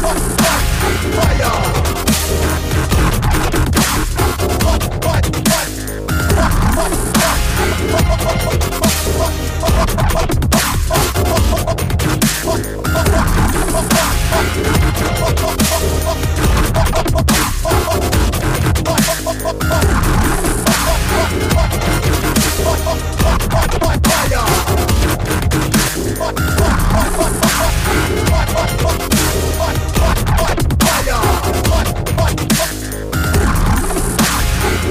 Fuck!